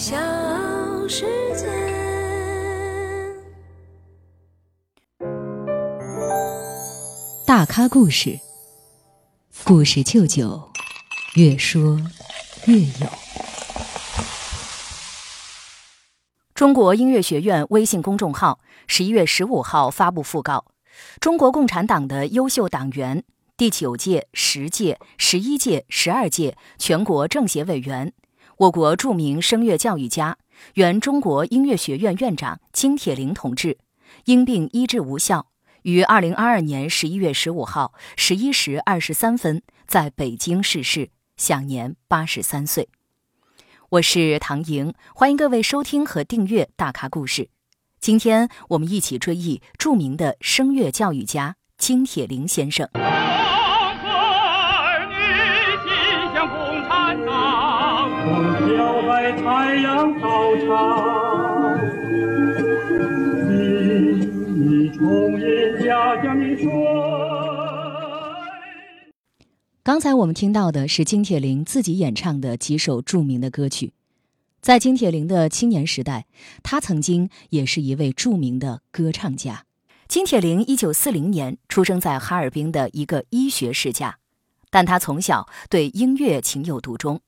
小世界。大咖故事，故事舅舅，越说越有。中国音乐学院微信公众号十一月十五号发布讣告：中国共产党的优秀党员、第九届、十届、十一届、十二届全国政协委员。我国著名声乐教育家、原中国音乐学院院长金铁霖同志，因病医治无效，于二零二二年十一月十五号十一时二十三分在北京逝世，享年八十三岁。我是唐莹，欢迎各位收听和订阅《大咖故事》。今天我们一起追忆著名的声乐教育家金铁霖先生。在太阳照常，你重演家乡的水。刚才我们听到的是金铁霖自己演唱的几首著名的歌曲。在金铁霖的青年时代，他曾经也是一位著名的歌唱家。金铁霖一九四零年出生在哈尔滨的一个医学世家，但他从小对音乐情有独钟。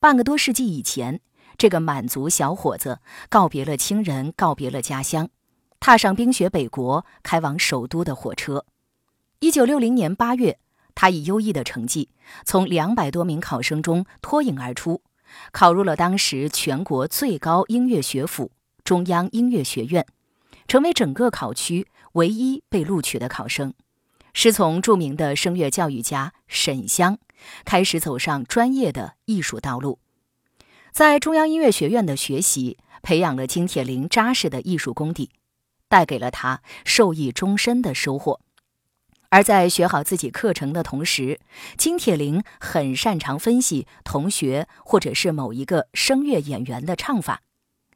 半个多世纪以前。这个满族小伙子告别了亲人，告别了家乡，踏上冰雪北国开往首都的火车。一九六零年八月，他以优异的成绩从两百多名考生中脱颖而出，考入了当时全国最高音乐学府——中央音乐学院，成为整个考区唯一被录取的考生。师从著名的声乐教育家沈湘，开始走上专业的艺术道路。在中央音乐学院的学习，培养了金铁霖扎实的艺术功底，带给了他受益终身的收获。而在学好自己课程的同时，金铁霖很擅长分析同学或者是某一个声乐演员的唱法，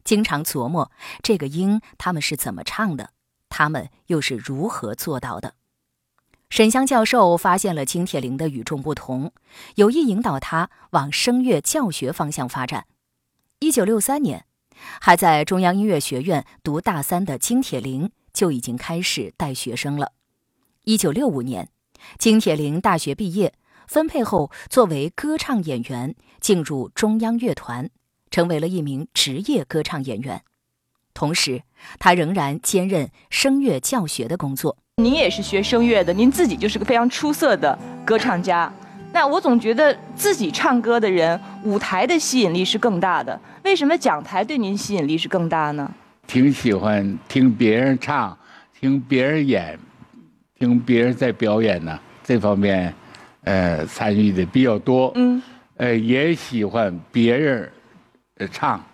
经常琢磨这个音他们是怎么唱的，他们又是如何做到的。沈湘教授发现了金铁霖的与众不同，有意引导他往声乐教学方向发展。一九六三年，还在中央音乐学院读大三的金铁霖就已经开始带学生了。一九六五年，金铁霖大学毕业，分配后作为歌唱演员进入中央乐团，成为了一名职业歌唱演员。同时，他仍然兼任声乐教学的工作。您也是学声乐的，您自己就是个非常出色的歌唱家。那我总觉得自己唱歌的人，舞台的吸引力是更大的。为什么讲台对您吸引力是更大呢？挺喜欢听别人唱，听别人演，听别人在表演呢。这方面，呃，参与的比较多。嗯。呃，也喜欢别人，呃，唱，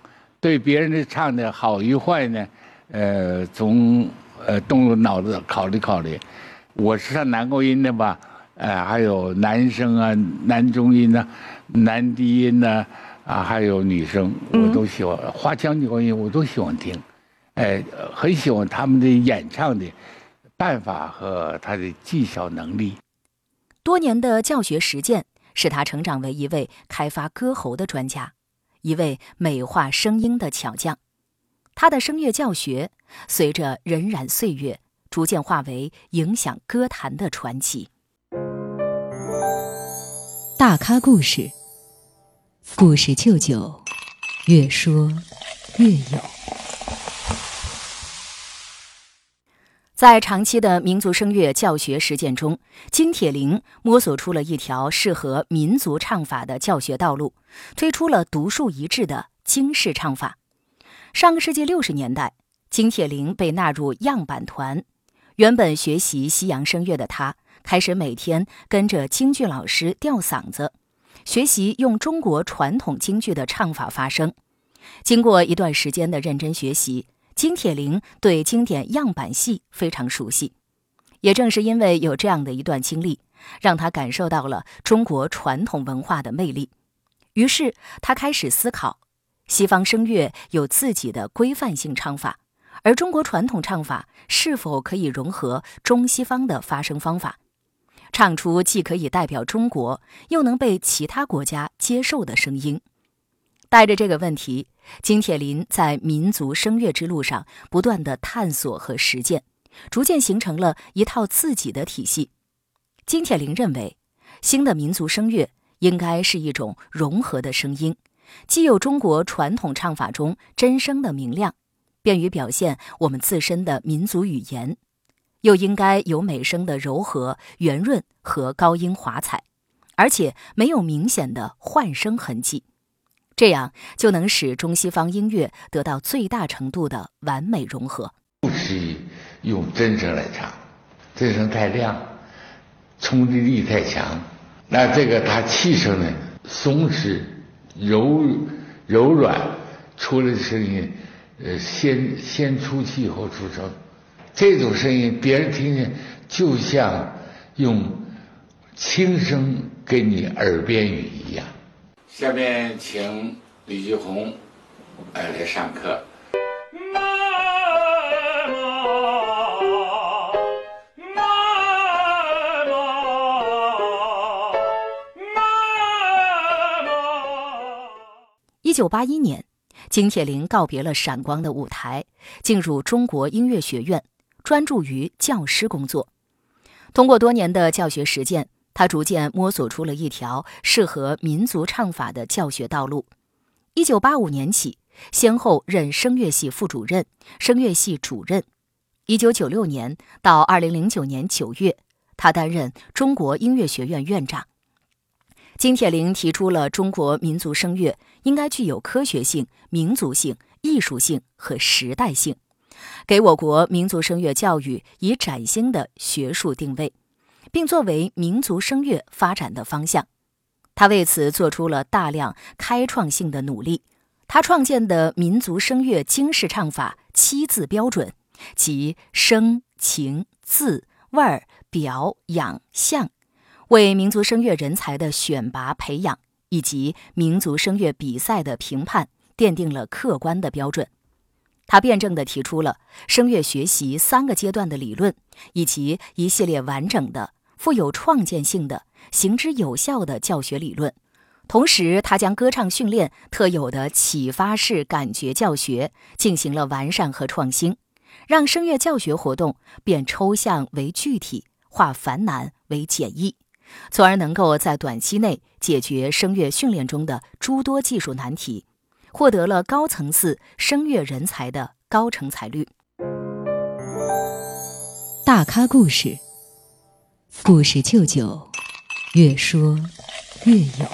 对别人的唱的好与坏呢，呃，从呃动动脑子考虑考虑。我是唱男高音的吧。呃，还有男生啊，男中音呐，男低音呐，啊，还有女生，我都喜欢。花腔女高音我都喜欢听，哎，很喜欢他们的演唱的办法和他的技巧能力。多年的教学实践使他成长为一位开发歌喉的专家，一位美化声音的巧匠。他的声乐教学随着荏苒岁月，逐渐化为影响歌坛的传奇。大咖故事，故事舅舅，越说越有。在长期的民族声乐教学实践中，金铁霖摸索出了一条适合民族唱法的教学道路，推出了独树一帜的京式唱法。上个世纪六十年代，金铁霖被纳入样板团，原本学习西洋声乐的他。开始每天跟着京剧老师吊嗓子，学习用中国传统京剧的唱法发声。经过一段时间的认真学习，金铁霖对经典样板戏非常熟悉。也正是因为有这样的一段经历，让他感受到了中国传统文化的魅力。于是他开始思考：西方声乐有自己的规范性唱法，而中国传统唱法是否可以融合中西方的发声方法？唱出既可以代表中国，又能被其他国家接受的声音。带着这个问题，金铁林在民族声乐之路上不断的探索和实践，逐渐形成了一套自己的体系。金铁林认为，新的民族声乐应该是一种融合的声音，既有中国传统唱法中真声的明亮，便于表现我们自身的民族语言，又应该有美声的柔和、圆润和高音华彩，而且没有明显的换声痕迹。这样就能使中西方音乐得到最大程度的完美融合。不是用真声来唱，真声太亮，冲击力太强。那这个它气声呢，松弛、柔柔软，出来的声音，呃，先先出气后出声。这种声音别人听见就像用轻声跟你耳边语一样。下面请李继红，呃，来上课。一九八一年，金铁霖告别了闪光的舞台，进入中国音乐学院，专注于教师工作。通过多年的教学实践。他逐渐摸索出了一条适合民族唱法的教学道路。一九八五年起，先后任声乐系副主任、声乐系主任。一九九六年到二零零九年九月，他担任中国音乐学院院长。金铁霖提出了中国民族声乐应该具有科学性、民族性、艺术性和时代性，给我国民族声乐教育以崭新的学术定位。并作为民族声乐发展的方向，他为此做出了大量开创性的努力。他创建的民族声乐京式唱法七字标准，即声、情、字、味儿、表、养、相，为民族声乐人才的选拔培养以及民族声乐比赛的评判奠定了客观的标准。他辩证地提出了声乐学习三个阶段的理论，以及一系列完整的。富有创建性的、行之有效的教学理论，同时，他将歌唱训练特有的启发式感觉教学进行了完善和创新，让声乐教学活动变抽象为具体，化繁难为简易，从而能够在短期内解决声乐训练中的诸多技术难题，获得了高层次声乐人才的高成才率。大咖故事。故事舅舅，越说越有。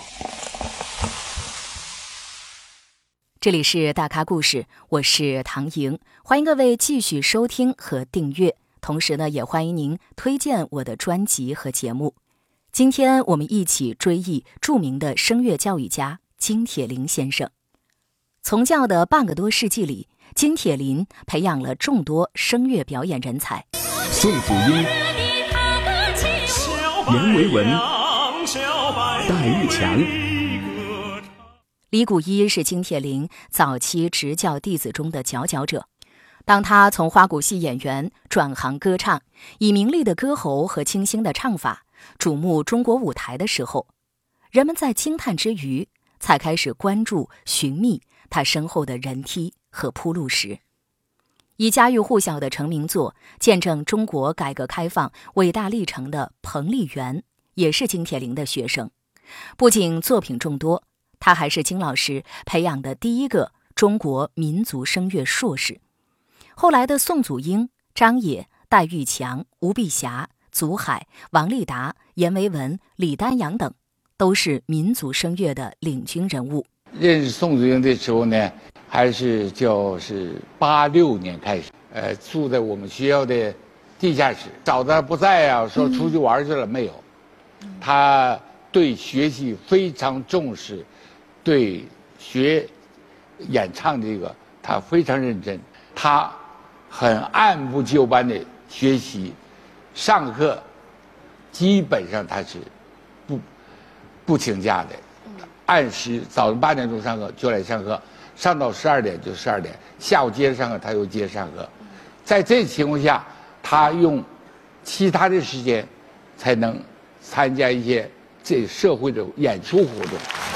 这里是大咖故事，我是唐莹，欢迎各位继续收听和订阅。同时呢，也欢迎您推荐我的专辑和节目。今天我们一起追忆著名的声乐教育家金铁霖先生。从教的半个多世纪里，金铁霖培养了众多声乐表演人才。宋祖英。阎维文、戴玉强、李谷一是金铁霖早期执教弟子中的佼佼者。当他从花鼓戏演员转行歌唱，以明丽的歌喉和清新的唱法瞩目中国舞台的时候，人们在惊叹之余，才开始关注寻觅他身后的人梯和铺路石。以家喻户晓的成名作见证中国改革开放伟大历程的彭丽媛，也是金铁霖的学生。不仅作品众多，他还是金老师培养的第一个中国民族声乐硕士。后来的宋祖英、张也、戴玉强、吴碧霞、祖海、王立达、阎维文、李丹阳等，都是民族声乐的领军人物。认识宋祖英的时候呢？还是就是八六年开始，呃，住在我们学校的地下室。找他不在啊，说出去玩去了没有？他对学习非常重视，对学演唱这个他非常认真。他很按部就班的学习，上课基本上他是不不请假的，按时早上八点钟上课就来上课。上到十二点就十二点，下午接着上课，他又接着上课。在这情况下，他用其他的时间才能参加一些这社会的演出活动。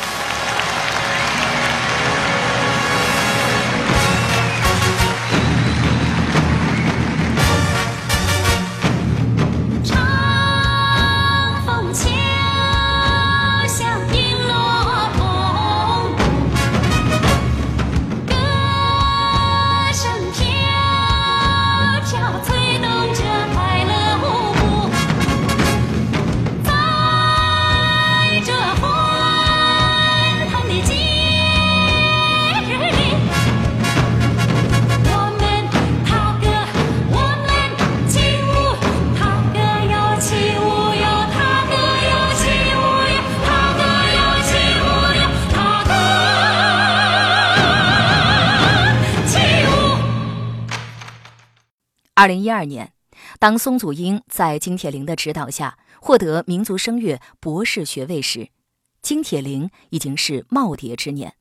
二零一二年，当松祖英在金铁霖的指导下获得民族声乐博士学位时，金铁霖已经是耄耋之年。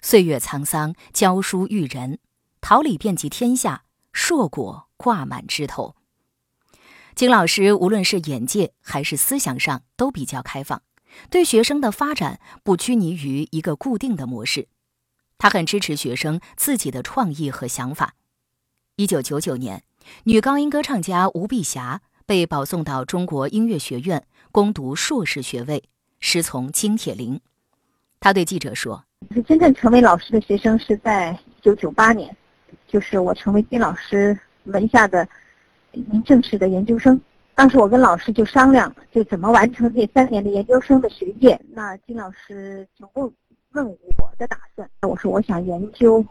岁月沧桑，教书育人，桃李遍及天下，硕果挂满枝头。金老师无论是眼界还是思想上都比较开放，对学生的发展不拘泥于一个固定的模式。他很支持学生自己的创意和想法。一九九九年，女高音歌唱家吴碧霞被保送到中国音乐学院攻读硕士学位，师从金铁霖。他对记者说：“是真正成为老师的学生是在一九九八年，就是我成为金老师门下的一名正式的研究生。当时我跟老师就商量，就怎么完成这三年的研究生的学业。那金老师就问问我的打算，我说我想研究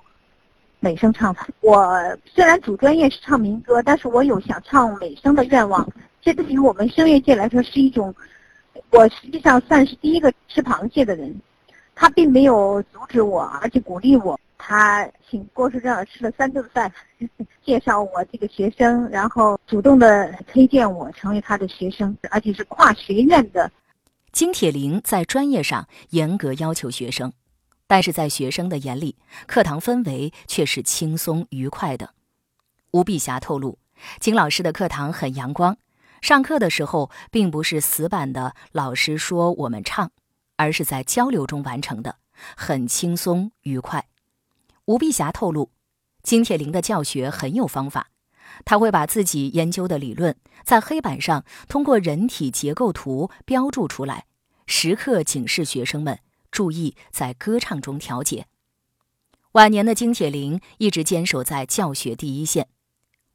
美声唱法。我虽然主专业是唱民歌，但是我有想唱美声的愿望。这对于我们声乐界来说是一种，我实际上算是第一个吃螃蟹的人。”他并没有阻止我，而且鼓励我。他请郭树正吃了三顿饭，介绍我这个学生，然后主动的推荐我成为他的学生，而且是跨学院的。金铁霖在专业上严格要求学生，但是在学生的眼里，课堂氛围却是轻松愉快的。吴碧霞透露，金老师的课堂很阳光，上课的时候并不是死板的，老师说我们唱。而是在交流中完成的，很轻松愉快。吴碧霞透露，金铁霖的教学很有方法，他会把自己研究的理论在黑板上通过人体结构图标注出来，时刻警示学生们注意在歌唱中调节。晚年的金铁霖一直坚守在教学第一线。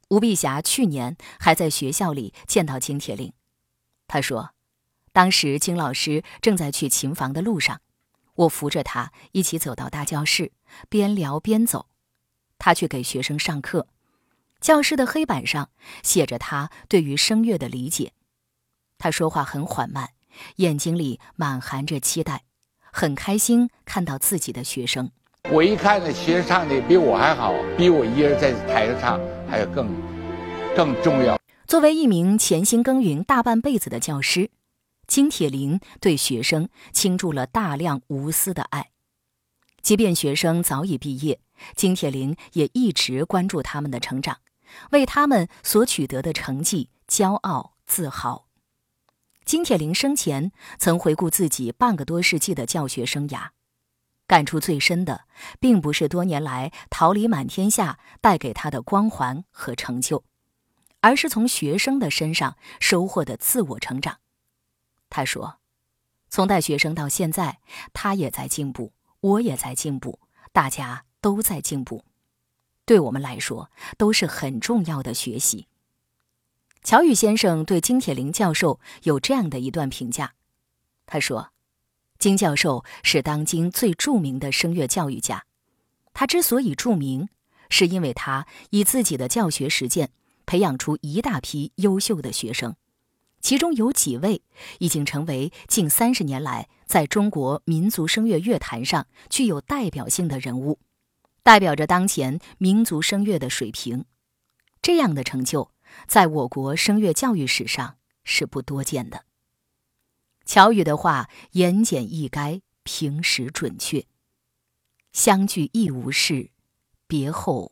吴碧霞去年还在学校里见到金铁霖，他说。当时金老师正在去琴房的路上，我扶着他一起走到大教室，边聊边走。他去给学生上课，教室的黑板上写着他对于声乐的理解。他说话很缓慢，眼睛里满含着期待，很开心看到自己的学生。我一看那学生唱的比我还好，比我一人在台上唱还要更更重要。作为一名潜心耕耘大半辈子的教师。金铁霖对学生倾注了大量无私的爱，即便学生早已毕业，金铁霖也一直关注他们的成长，为他们所取得的成绩骄傲自豪。金铁霖生前曾回顾自己半个多世纪的教学生涯，感触最深的，并不是多年来桃李满天下带给他的光环和成就，而是从学生的身上收获的自我成长。他说：“从带学生到现在，他也在进步，我也在进步，大家都在进步，对我们来说都是很重要的学习。”乔宇先生对金铁霖教授有这样的一段评价：“他说，金教授是当今最著名的声乐教育家。他之所以著名，是因为他以自己的教学实践培养出一大批优秀的学生。”其中有几位已经成为近三十年来在中国民族声乐乐坛上具有代表性的人物，代表着当前民族声乐的水平。这样的成就，在我国声乐教育史上是不多见的。乔羽的话言简意赅，平实准确。相聚亦无事，别后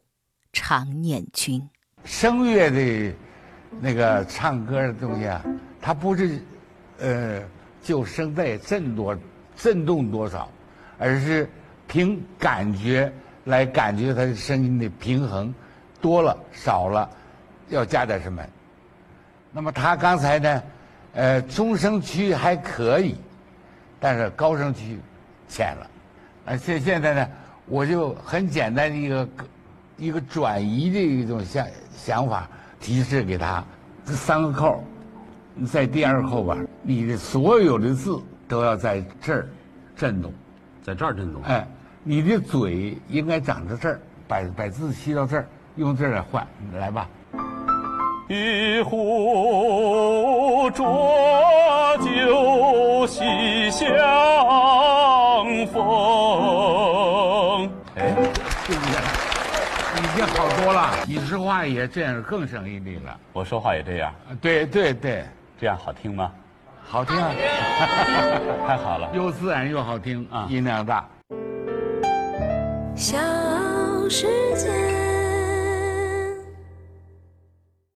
常念君。声乐的。那个唱歌的东西啊，它不是，呃，就声带震多，震动多少，而是凭感觉来感觉它的声音的平衡，多了少了，要加点什么。那么他刚才呢，呃，中声区还可以，但是高声区浅了。而现现在呢，我就很简单的一个一个转移的一种想想法。提示给他，这三个扣，在第二扣吧，你的所有的字都要在这儿震动，在这儿震动。哎，你的嘴应该长在这儿，把把字吸到这儿，用这儿来换，来吧。玉壶浊酒喜相逢。哎，对不对？已经好多了。你说话也这样更省力了。我说话也这样。对对对，这样好听吗？好听啊！太好了，又自然又好听啊，音量大。小世界。